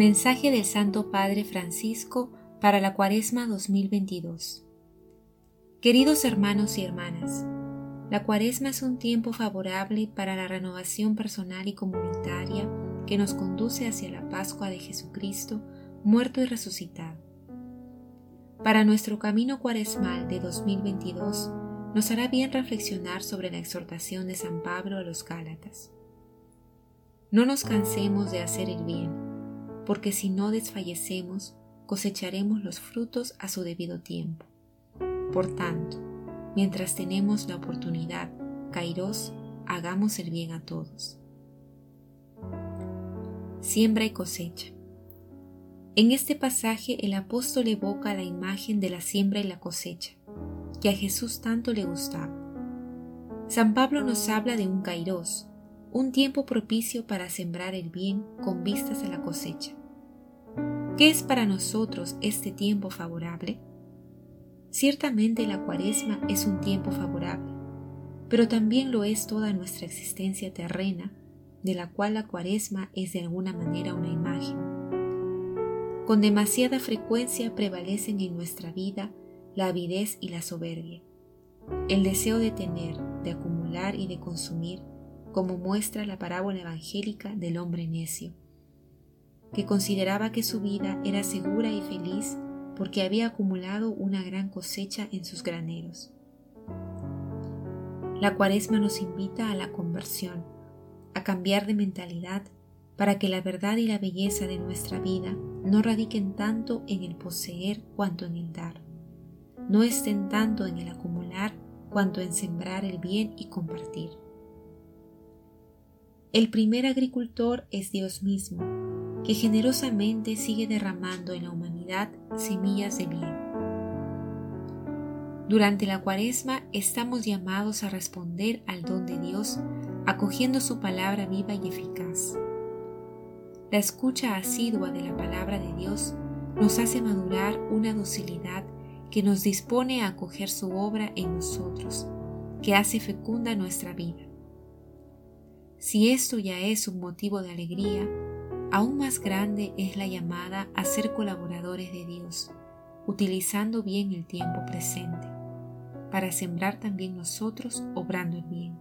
Mensaje del Santo Padre Francisco para la Cuaresma 2022 Queridos hermanos y hermanas, la Cuaresma es un tiempo favorable para la renovación personal y comunitaria que nos conduce hacia la Pascua de Jesucristo, muerto y resucitado. Para nuestro camino cuaresmal de 2022, nos hará bien reflexionar sobre la exhortación de San Pablo a los Gálatas. No nos cansemos de hacer el bien porque si no desfallecemos, cosecharemos los frutos a su debido tiempo. Por tanto, mientras tenemos la oportunidad, Kairos, hagamos el bien a todos. Siembra y cosecha. En este pasaje el apóstol evoca la imagen de la siembra y la cosecha, que a Jesús tanto le gustaba. San Pablo nos habla de un kairos, un tiempo propicio para sembrar el bien con vistas a la cosecha. ¿Qué es para nosotros este tiempo favorable? Ciertamente la cuaresma es un tiempo favorable, pero también lo es toda nuestra existencia terrena, de la cual la cuaresma es de alguna manera una imagen. Con demasiada frecuencia prevalecen en nuestra vida la avidez y la soberbia, el deseo de tener, de acumular y de consumir, como muestra la parábola evangélica del hombre necio, que consideraba que su vida era segura y feliz porque había acumulado una gran cosecha en sus graneros. La cuaresma nos invita a la conversión, a cambiar de mentalidad para que la verdad y la belleza de nuestra vida no radiquen tanto en el poseer cuanto en el dar, no estén tanto en el acumular cuanto en sembrar el bien y compartir. El primer agricultor es Dios mismo, que generosamente sigue derramando en la humanidad semillas de bien. Durante la cuaresma estamos llamados a responder al don de Dios acogiendo su palabra viva y eficaz. La escucha asidua de la palabra de Dios nos hace madurar una docilidad que nos dispone a acoger su obra en nosotros, que hace fecunda nuestra vida. Si esto ya es un motivo de alegría, aún más grande es la llamada a ser colaboradores de Dios, utilizando bien el tiempo presente, para sembrar también nosotros obrando el bien.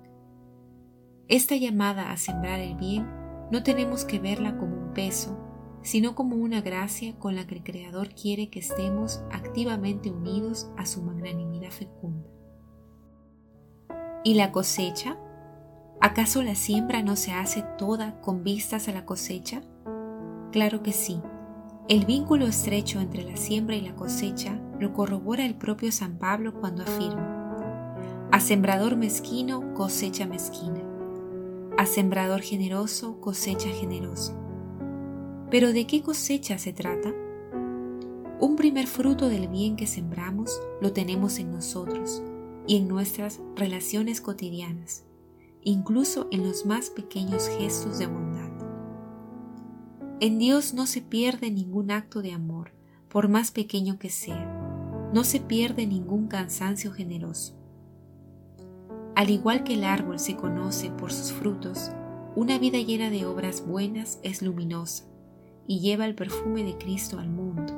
Esta llamada a sembrar el bien no tenemos que verla como un peso, sino como una gracia con la que el Creador quiere que estemos activamente unidos a su magnanimidad fecunda. ¿Y la cosecha? ¿Acaso la siembra no se hace toda con vistas a la cosecha? Claro que sí. El vínculo estrecho entre la siembra y la cosecha lo corrobora el propio San Pablo cuando afirma, a sembrador mezquino cosecha mezquina, a sembrador generoso cosecha generosa. Pero ¿de qué cosecha se trata? Un primer fruto del bien que sembramos lo tenemos en nosotros y en nuestras relaciones cotidianas incluso en los más pequeños gestos de bondad. En Dios no se pierde ningún acto de amor, por más pequeño que sea, no se pierde ningún cansancio generoso. Al igual que el árbol se conoce por sus frutos, una vida llena de obras buenas es luminosa y lleva el perfume de Cristo al mundo.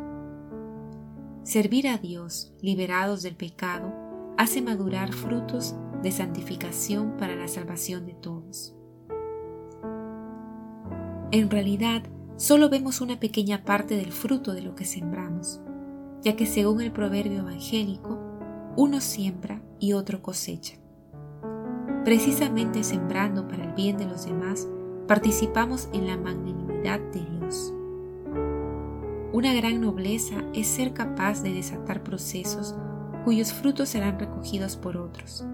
Servir a Dios, liberados del pecado, hace madurar frutos de santificación para la salvación de todos. En realidad, solo vemos una pequeña parte del fruto de lo que sembramos, ya que según el proverbio evangélico, uno siembra y otro cosecha. Precisamente sembrando para el bien de los demás, participamos en la magnanimidad de Dios. Una gran nobleza es ser capaz de desatar procesos cuyos frutos serán recogidos por otros,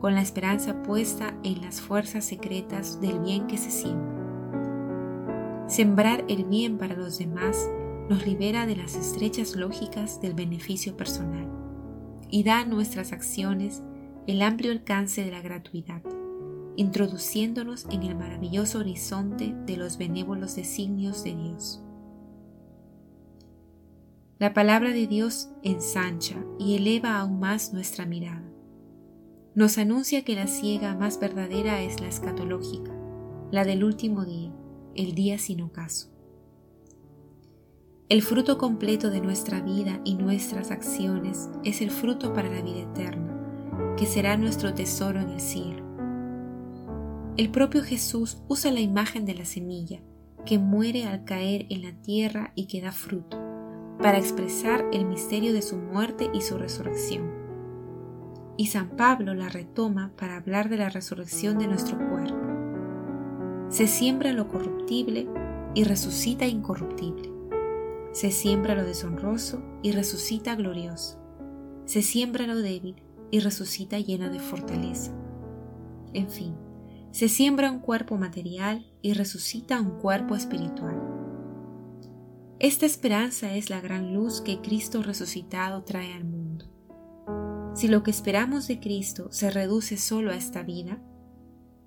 con la esperanza puesta en las fuerzas secretas del bien que se siembra. Sembrar el bien para los demás nos libera de las estrechas lógicas del beneficio personal y da a nuestras acciones el amplio alcance de la gratuidad, introduciéndonos en el maravilloso horizonte de los benévolos designios de Dios. La palabra de Dios ensancha y eleva aún más nuestra mirada nos anuncia que la ciega más verdadera es la escatológica, la del último día, el día sin ocaso. El fruto completo de nuestra vida y nuestras acciones es el fruto para la vida eterna, que será nuestro tesoro en el cielo. El propio Jesús usa la imagen de la semilla, que muere al caer en la tierra y que da fruto, para expresar el misterio de su muerte y su resurrección. Y San Pablo la retoma para hablar de la resurrección de nuestro cuerpo. Se siembra lo corruptible y resucita incorruptible. Se siembra lo deshonroso y resucita glorioso. Se siembra lo débil y resucita lleno de fortaleza. En fin, se siembra un cuerpo material y resucita un cuerpo espiritual. Esta esperanza es la gran luz que Cristo resucitado trae al mundo. Si lo que esperamos de Cristo se reduce solo a esta vida,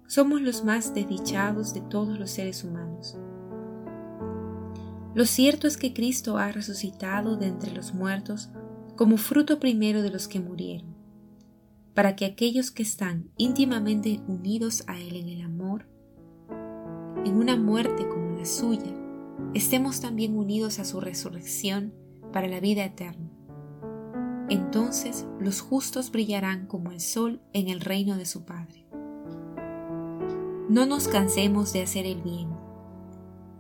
somos los más desdichados de todos los seres humanos. Lo cierto es que Cristo ha resucitado de entre los muertos como fruto primero de los que murieron, para que aquellos que están íntimamente unidos a Él en el amor, en una muerte como la suya, estemos también unidos a su resurrección para la vida eterna. Entonces los justos brillarán como el sol en el reino de su Padre. No nos cansemos de hacer el bien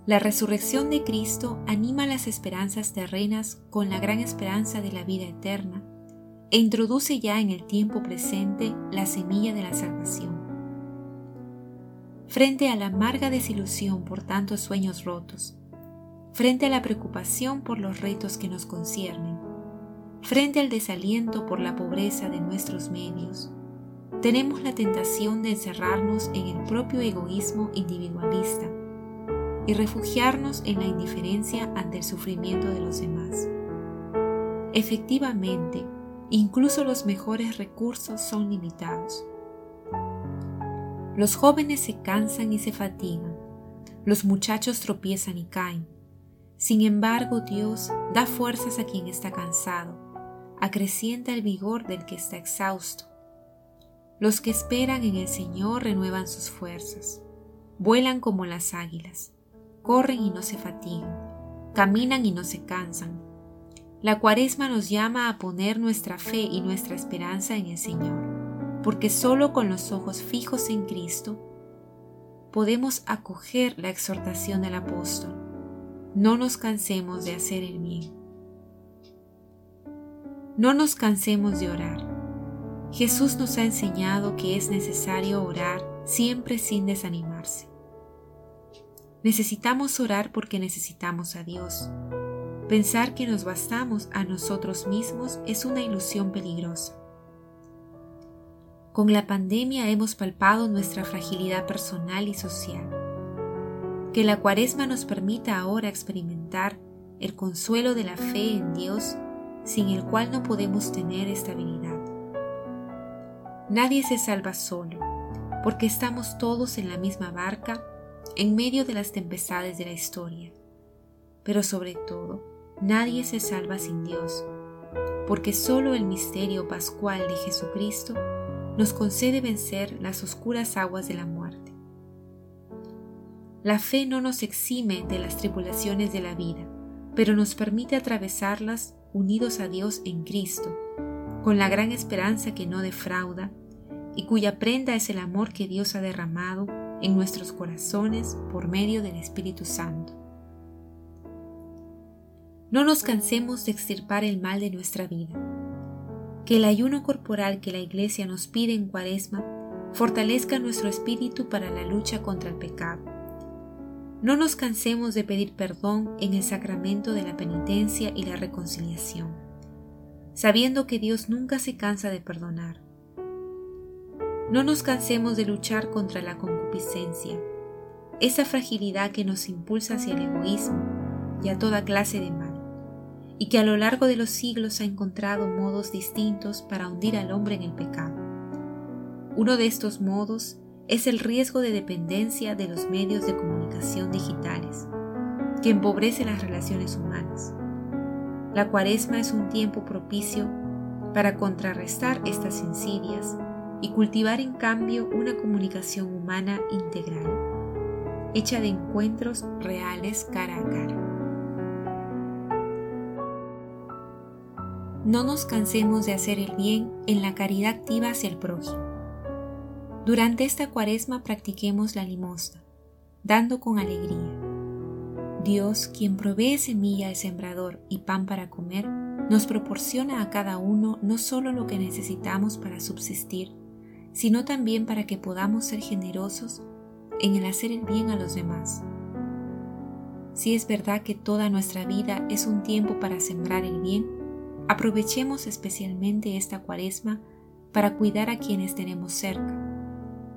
la resurrección de Cristo anima las esperanzas terrenas con la gran esperanza de la vida eterna e introduce ya en el tiempo presente la semilla de la salvación. Frente a la amarga desilusión por tantos sueños rotos, frente a la preocupación por los retos que nos conciernen, frente al desaliento por la pobreza de nuestros medios, tenemos la tentación de encerrarnos en el propio egoísmo individualista y refugiarnos en la indiferencia ante el sufrimiento de los demás. Efectivamente, incluso los mejores recursos son limitados. Los jóvenes se cansan y se fatigan, los muchachos tropiezan y caen. Sin embargo, Dios da fuerzas a quien está cansado, acrecienta el vigor del que está exhausto. Los que esperan en el Señor renuevan sus fuerzas, vuelan como las águilas corren y no se fatigan, caminan y no se cansan. La cuaresma nos llama a poner nuestra fe y nuestra esperanza en el Señor, porque solo con los ojos fijos en Cristo podemos acoger la exhortación del apóstol. No nos cansemos de hacer el bien. No nos cansemos de orar. Jesús nos ha enseñado que es necesario orar siempre sin desanimarse. Necesitamos orar porque necesitamos a Dios. Pensar que nos bastamos a nosotros mismos es una ilusión peligrosa. Con la pandemia hemos palpado nuestra fragilidad personal y social. Que la cuaresma nos permita ahora experimentar el consuelo de la fe en Dios sin el cual no podemos tener estabilidad. Nadie se salva solo, porque estamos todos en la misma barca en medio de las tempestades de la historia. Pero sobre todo, nadie se salva sin Dios, porque solo el misterio pascual de Jesucristo nos concede vencer las oscuras aguas de la muerte. La fe no nos exime de las tribulaciones de la vida, pero nos permite atravesarlas unidos a Dios en Cristo, con la gran esperanza que no defrauda y cuya prenda es el amor que Dios ha derramado en nuestros corazones por medio del Espíritu Santo. No nos cansemos de extirpar el mal de nuestra vida. Que el ayuno corporal que la Iglesia nos pide en Cuaresma fortalezca nuestro espíritu para la lucha contra el pecado. No nos cansemos de pedir perdón en el sacramento de la penitencia y la reconciliación, sabiendo que Dios nunca se cansa de perdonar no nos cansemos de luchar contra la concupiscencia, esa fragilidad que nos impulsa hacia el egoísmo y a toda clase de mal, y que a lo largo de los siglos ha encontrado modos distintos para hundir al hombre en el pecado. Uno de estos modos es el riesgo de dependencia de los medios de comunicación digitales, que empobrece las relaciones humanas. La cuaresma es un tiempo propicio para contrarrestar estas insidias y cultivar en cambio una comunicación humana integral, hecha de encuentros reales cara a cara. no nos cansemos de hacer el bien en la caridad activa hacia el prójimo. Durante esta cuaresma practiquemos la limosna, dando con alegría. Dios, quien provee semilla al sembrador y pan para comer, nos proporciona a cada uno no solo lo que necesitamos para subsistir, sino también para que podamos ser generosos en el hacer el bien a los demás. Si es verdad que toda nuestra vida es un tiempo para sembrar el bien, aprovechemos especialmente esta cuaresma para cuidar a quienes tenemos cerca,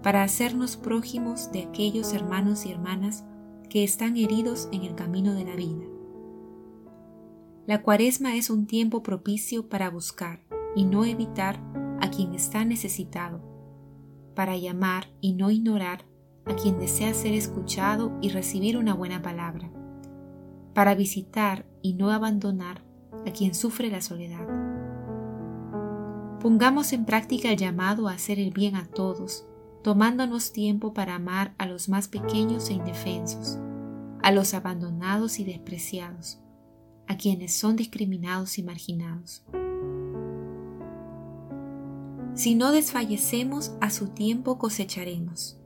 para hacernos prójimos de aquellos hermanos y hermanas que están heridos en el camino de la vida. La cuaresma es un tiempo propicio para buscar y no evitar a quien está necesitado, para llamar y no ignorar a quien desea ser escuchado y recibir una buena palabra, para visitar y no abandonar a quien sufre la soledad. Pongamos en práctica el llamado a hacer el bien a todos, tomándonos tiempo para amar a los más pequeños e indefensos, a los abandonados y despreciados, a quienes son discriminados y marginados. Si no desfallecemos, a su tiempo cosecharemos.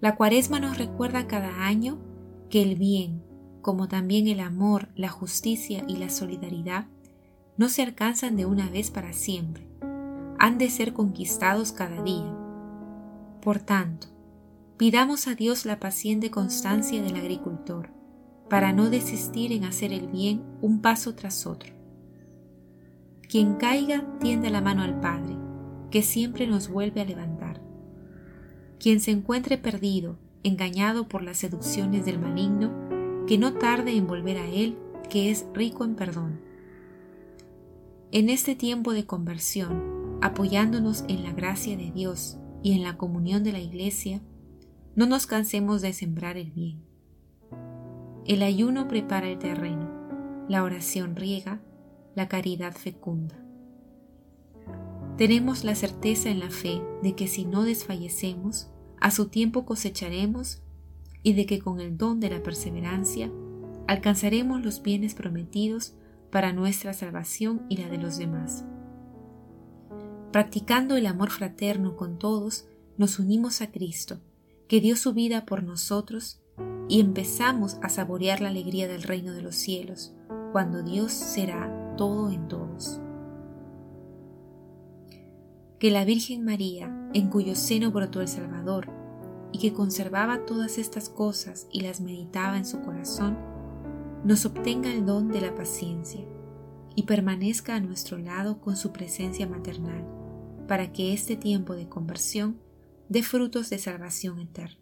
La cuaresma nos recuerda cada año que el bien, como también el amor, la justicia y la solidaridad, no se alcanzan de una vez para siempre, han de ser conquistados cada día. Por tanto, pidamos a Dios la paciente constancia del agricultor, para no desistir en hacer el bien un paso tras otro. Quien caiga tiende la mano al Padre, que siempre nos vuelve a levantar. Quien se encuentre perdido, engañado por las seducciones del maligno, que no tarde en volver a Él, que es rico en perdón. En este tiempo de conversión, apoyándonos en la gracia de Dios y en la comunión de la Iglesia, no nos cansemos de sembrar el bien. El ayuno prepara el terreno, la oración riega, la caridad fecunda. Tenemos la certeza en la fe de que si no desfallecemos, a su tiempo cosecharemos y de que con el don de la perseverancia alcanzaremos los bienes prometidos para nuestra salvación y la de los demás. Practicando el amor fraterno con todos, nos unimos a Cristo, que dio su vida por nosotros, y empezamos a saborear la alegría del reino de los cielos, cuando Dios será todo en todos. Que la Virgen María, en cuyo seno brotó el Salvador, y que conservaba todas estas cosas y las meditaba en su corazón, nos obtenga el don de la paciencia y permanezca a nuestro lado con su presencia maternal, para que este tiempo de conversión dé frutos de salvación eterna.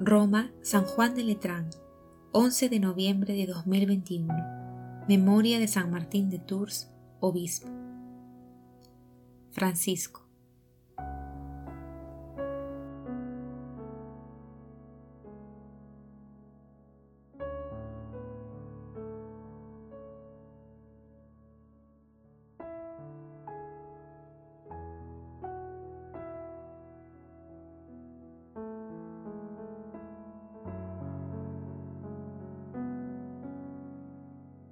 Roma, San Juan de Letrán, 11 de noviembre de 2021. Memoria de San Martín de Tours, obispo. Francisco.